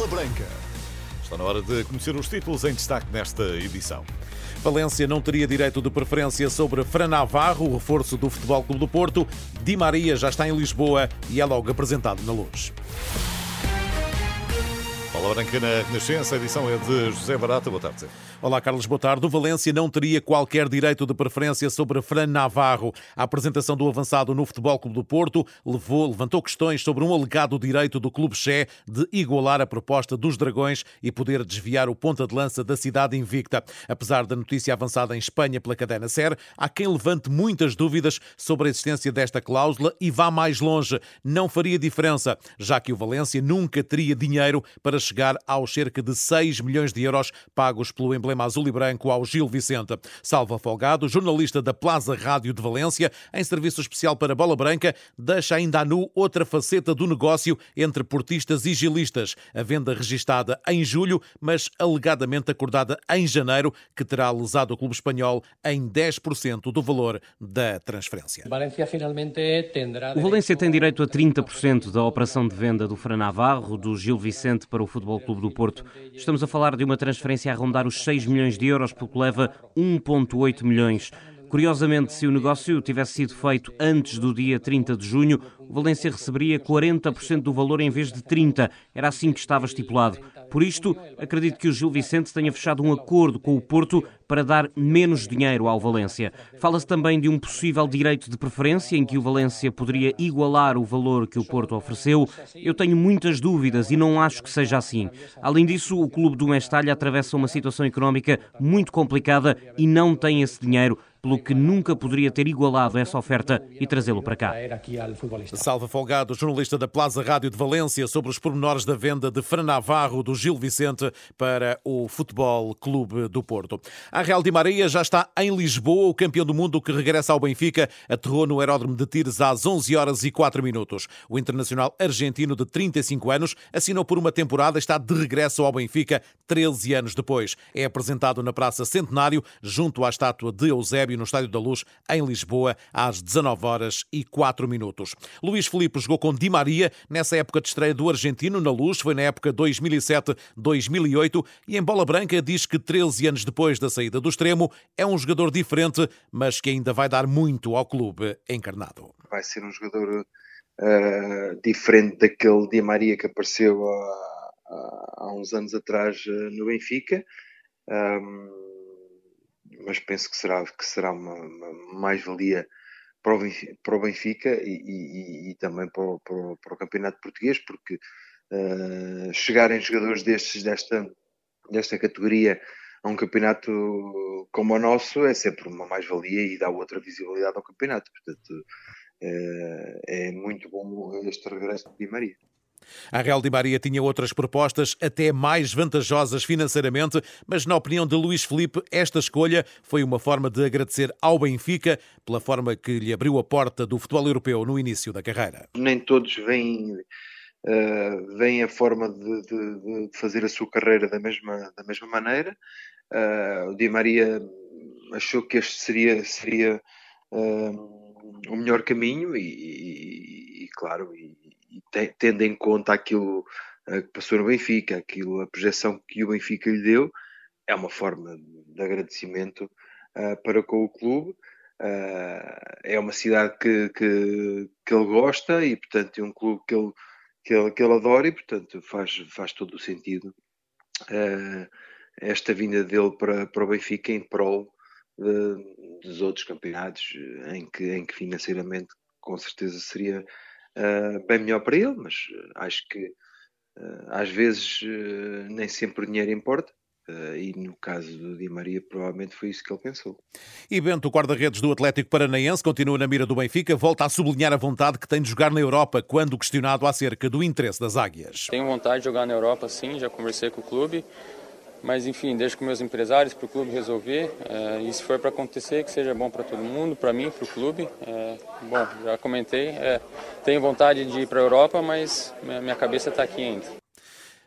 Bola Branca. Está na hora de conhecer os títulos em destaque nesta edição. Valência não teria direito de preferência sobre Fran Navarro, o reforço do Futebol Clube do Porto. Di Maria já está em Lisboa e é logo apresentado na luz. Bola Branca na Renascença, a edição é de José Barata. Boa tarde. Olá, Carlos, boa tarde. O Valência não teria qualquer direito de preferência sobre Fran Navarro. A apresentação do avançado no Futebol Clube do Porto levou, levantou questões sobre um alegado direito do ClubeChé de igualar a proposta dos Dragões e poder desviar o ponta de lança da cidade invicta. Apesar da notícia avançada em Espanha pela cadena SER, há quem levante muitas dúvidas sobre a existência desta cláusula e vá mais longe. Não faria diferença, já que o Valência nunca teria dinheiro para chegar aos cerca de 6 milhões de euros pagos pelo emblema azul e branco ao Gil Vicente. Salva Folgado, jornalista da Plaza Rádio de Valência, em serviço especial para Bola Branca, deixa ainda a nu outra faceta do negócio entre portistas e gilistas. A venda registada em julho, mas alegadamente acordada em janeiro, que terá lesado o clube espanhol em 10% do valor da transferência. O Valência tem direito a 30% da operação de venda do Fran Navarro, do Gil Vicente para o Futebol Clube do Porto. Estamos a falar de uma transferência a rondar os 6 milhões de euros, porque leva 1,8 milhões. Curiosamente, se o negócio tivesse sido feito antes do dia 30 de junho, o Valência receberia 40% do valor em vez de 30%. Era assim que estava estipulado. Por isto, acredito que o Gil Vicente tenha fechado um acordo com o Porto para dar menos dinheiro ao Valência. Fala-se também de um possível direito de preferência em que o Valência poderia igualar o valor que o Porto ofereceu. Eu tenho muitas dúvidas e não acho que seja assim. Além disso, o clube do Mestalha atravessa uma situação económica muito complicada e não tem esse dinheiro pelo que nunca poderia ter igualado essa oferta e trazê-lo para cá. Salva Folgado, jornalista da Plaza Rádio de Valência, sobre os pormenores da venda de Fran Navarro do Gil Vicente para o Futebol Clube do Porto. A Real de Maria já está em Lisboa, o campeão do mundo que regressa ao Benfica aterrou no aeródromo de Tires às 11 horas e 4 minutos. O internacional argentino de 35 anos assinou por uma temporada e está de regresso ao Benfica 13 anos depois. É apresentado na Praça Centenário, junto à estátua de Eusébio no Estádio da Luz, em Lisboa, às 19 horas e 4 minutos. Luís Filipe jogou com Di Maria nessa época de estreia do argentino na Luz, foi na época 2007-2008 e em bola branca diz que 13 anos depois da saída do extremo é um jogador diferente, mas que ainda vai dar muito ao clube encarnado. Vai ser um jogador uh, diferente daquele Di Maria que apareceu há, há uns anos atrás uh, no Benfica. Um, mas penso que será, que será uma, uma mais-valia para, o Benfica e, e, e também para o, para, o, para o, Campeonato Português, porque uh, chegarem jogadores destes, desta, desta categoria a um campeonato como o nosso é sempre uma mais-valia e dá outra visibilidade ao campeonato. Portanto, uh, é muito bom este regresso de Di Maria. A Real de Maria tinha outras propostas até mais vantajosas financeiramente, mas na opinião de Luís Felipe, esta escolha foi uma forma de agradecer ao Benfica pela forma que lhe abriu a porta do futebol europeu no início da carreira. Nem todos veem, uh, veem a forma de, de, de, fazer a sua carreira da mesma, da mesma maneira. Uh, o Di Maria achou que este seria, seria uh, o melhor caminho e, e, e claro, e te, tendo em conta aquilo uh, que passou no Benfica, aquilo, a projeção que o Benfica lhe deu, é uma forma de agradecimento uh, para com o clube. Uh, é uma cidade que, que, que, ele gosta e, portanto, é um clube que ele, que ele, que ele adora e, portanto, faz, faz todo o sentido esta vinda dele para, para o Benfica em prol dos outros campeonatos em que, em que financeiramente com certeza seria uh, bem melhor para ele, mas ah, acho que uh, às vezes uh, nem sempre o dinheiro importa. e no caso do Di Maria, provavelmente foi isso que ele pensou. E Bento, o guarda-redes do Atlético Paranaense, continua na mira do Benfica, volta a sublinhar a vontade que tem de jogar na Europa, quando questionado acerca do interesse das águias. Tenho vontade de jogar na Europa, sim, já conversei com o clube. Mas enfim, deixo com meus empresários para o clube resolver. É, e se for para acontecer, que seja bom para todo mundo, para mim, para o clube. É, bom, já comentei, é, tenho vontade de ir para a Europa, mas minha cabeça está aqui ainda.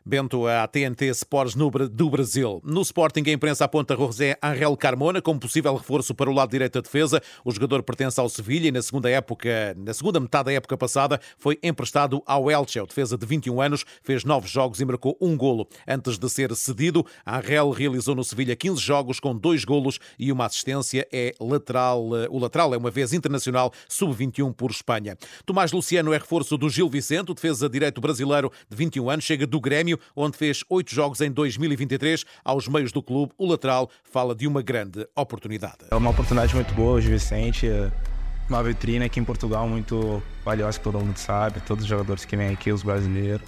Bento à TNT Sports do Brasil. No Sporting, a imprensa aponta José Angel Carmona como possível reforço para o lado direito da defesa. O jogador pertence ao Sevilha e na segunda época, na segunda metade da época passada, foi emprestado ao Elche. O defesa de 21 anos fez nove jogos e marcou um golo. Antes de ser cedido, Angel realizou no Sevilha 15 jogos com dois golos e uma assistência. É lateral, o lateral é uma vez internacional sub-21 por Espanha. Tomás Luciano é reforço do Gil Vicente, o defesa direito brasileiro de 21 anos, chega do Grêmio Onde fez oito jogos em 2023. Aos meios do clube, o lateral fala de uma grande oportunidade. É uma oportunidade muito boa, o Vicente. Uma vitrine aqui em Portugal muito valiosa, que todo mundo sabe. Todos os jogadores que vêm aqui, os brasileiros.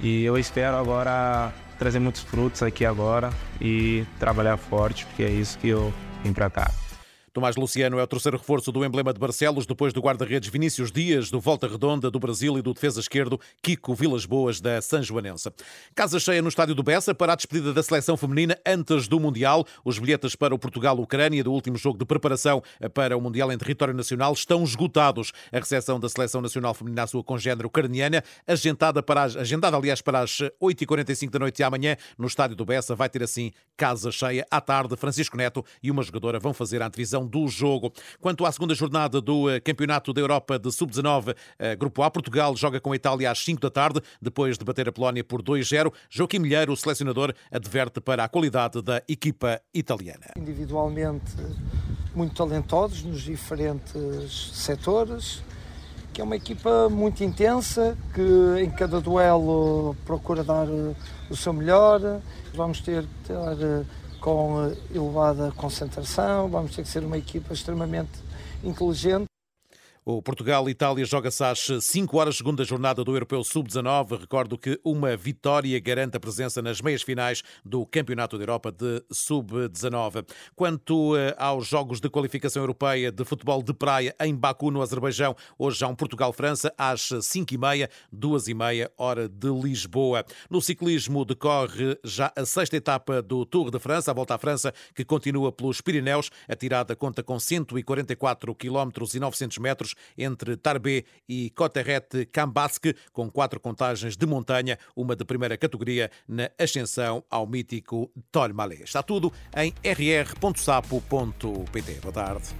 E eu espero agora trazer muitos frutos aqui agora e trabalhar forte, porque é isso que eu vim para cá. Tomás Luciano é o terceiro reforço do emblema de Barcelos, depois do guarda-redes Vinícius Dias, do Volta Redonda do Brasil e do defesa esquerdo Kiko Vilas Boas, da São Joanense. Casa cheia no estádio do Bessa para a despedida da seleção feminina antes do Mundial. Os bilhetes para o Portugal-Ucrânia do último jogo de preparação para o Mundial em território nacional estão esgotados. A recepção da seleção nacional feminina à sua congênero ucraniana, agendada, para as, agendada aliás para as 8h45 da noite de amanhã no estádio do Bessa, vai ter assim casa cheia. À tarde, Francisco Neto e uma jogadora vão fazer a antevisão do jogo. Quanto à segunda jornada do eh, Campeonato da Europa de Sub-19, eh, Grupo A, Portugal joga com a Itália às 5 da tarde, depois de bater a Polónia por 2-0. Joaquim Milheiro, o selecionador, adverte para a qualidade da equipa italiana. Individualmente muito talentosos nos diferentes setores, que é uma equipa muito intensa, que em cada duelo procura dar eh, o seu melhor. Vamos ter que ter com elevada concentração, vamos ter que ser uma equipa extremamente inteligente. O Portugal-Itália joga-se às 5 horas, segunda jornada do Europeu Sub-19. Recordo que uma vitória garante a presença nas meias finais do Campeonato da Europa de Sub-19. Quanto eh, aos jogos de qualificação europeia de futebol de praia em Baku, no Azerbaijão, hoje há um Portugal-França às 5h30, 2h30, hora de Lisboa. No ciclismo decorre já a sexta etapa do Tour de França, a volta à França, que continua pelos Pirineus. A tirada conta com 144 km e 900 metros entre Tarbé e Coterrete-Cambasque, com quatro contagens de montanha, uma de primeira categoria na ascensão ao mítico Tolmalé. Está tudo em rr.sapo.pt. Boa tarde.